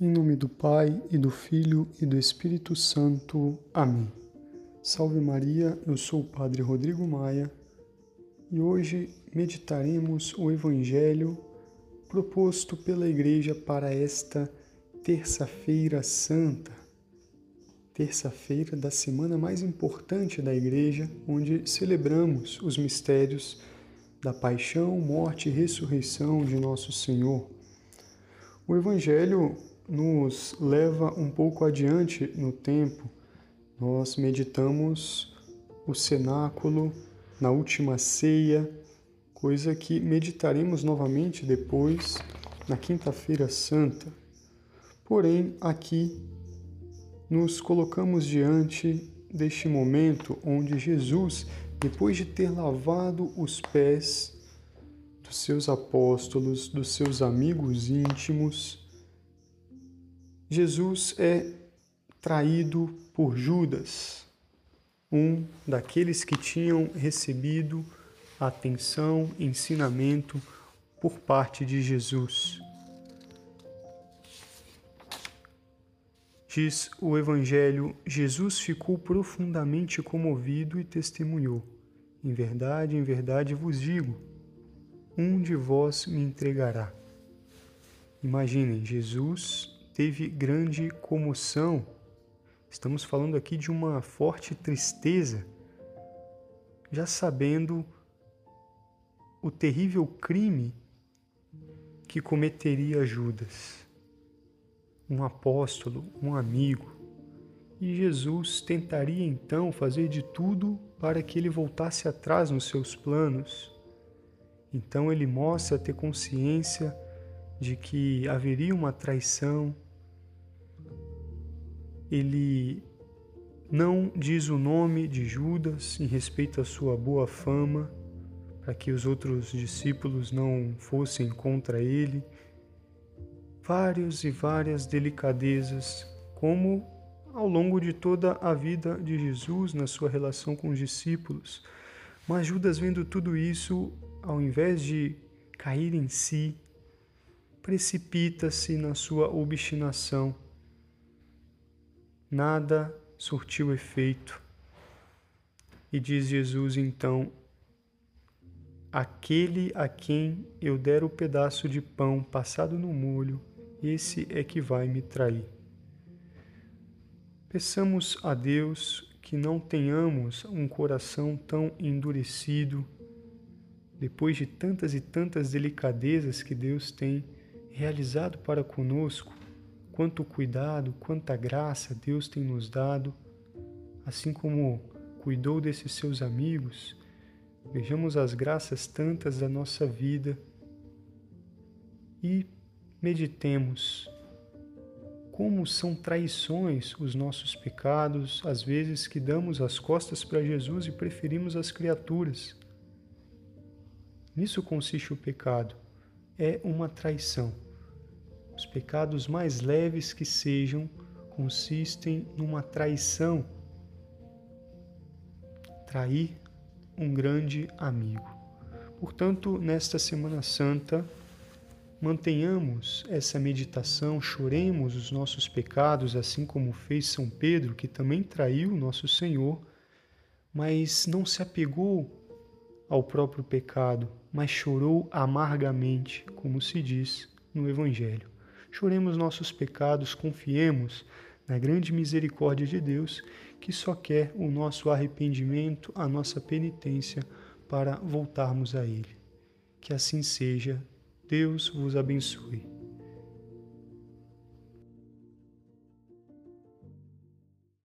Em nome do Pai e do Filho e do Espírito Santo. Amém. Salve Maria, eu sou o Padre Rodrigo Maia e hoje meditaremos o Evangelho proposto pela Igreja para esta Terça-feira Santa, terça-feira da semana mais importante da Igreja, onde celebramos os mistérios da paixão, morte e ressurreição de nosso Senhor. O Evangelho nos leva um pouco adiante no tempo. Nós meditamos o cenáculo na última ceia, coisa que meditaremos novamente depois na Quinta-feira Santa. Porém, aqui nos colocamos diante deste momento onde Jesus, depois de ter lavado os pés dos seus apóstolos, dos seus amigos íntimos, Jesus é traído por Judas, um daqueles que tinham recebido atenção, ensinamento por parte de Jesus. Diz o Evangelho: Jesus ficou profundamente comovido e testemunhou: Em verdade, em verdade vos digo, um de vós me entregará. Imaginem, Jesus teve grande comoção. Estamos falando aqui de uma forte tristeza, já sabendo o terrível crime que cometeria Judas, um apóstolo, um amigo. E Jesus tentaria então fazer de tudo para que ele voltasse atrás nos seus planos. Então ele mostra ter consciência de que haveria uma traição, ele não diz o nome de Judas em respeito à sua boa fama, para que os outros discípulos não fossem contra ele. Várias e várias delicadezas, como ao longo de toda a vida de Jesus na sua relação com os discípulos. Mas Judas, vendo tudo isso, ao invés de cair em si, precipita-se na sua obstinação nada surtiu efeito. E diz Jesus então: Aquele a quem eu der o pedaço de pão passado no molho, esse é que vai me trair. Peçamos a Deus que não tenhamos um coração tão endurecido, depois de tantas e tantas delicadezas que Deus tem realizado para conosco, quanto cuidado, quanta graça Deus tem nos dado, assim como cuidou desses seus amigos. Vejamos as graças tantas da nossa vida e meditemos como são traições os nossos pecados, às vezes que damos as costas para Jesus e preferimos as criaturas. Nisso consiste o pecado, é uma traição. Os pecados mais leves que sejam consistem numa traição. Trair um grande amigo. Portanto, nesta Semana Santa, mantenhamos essa meditação, choremos os nossos pecados, assim como fez São Pedro, que também traiu nosso Senhor, mas não se apegou ao próprio pecado, mas chorou amargamente, como se diz no Evangelho. Choremos nossos pecados, confiemos na grande misericórdia de Deus, que só quer o nosso arrependimento, a nossa penitência para voltarmos a Ele. Que assim seja. Deus vos abençoe.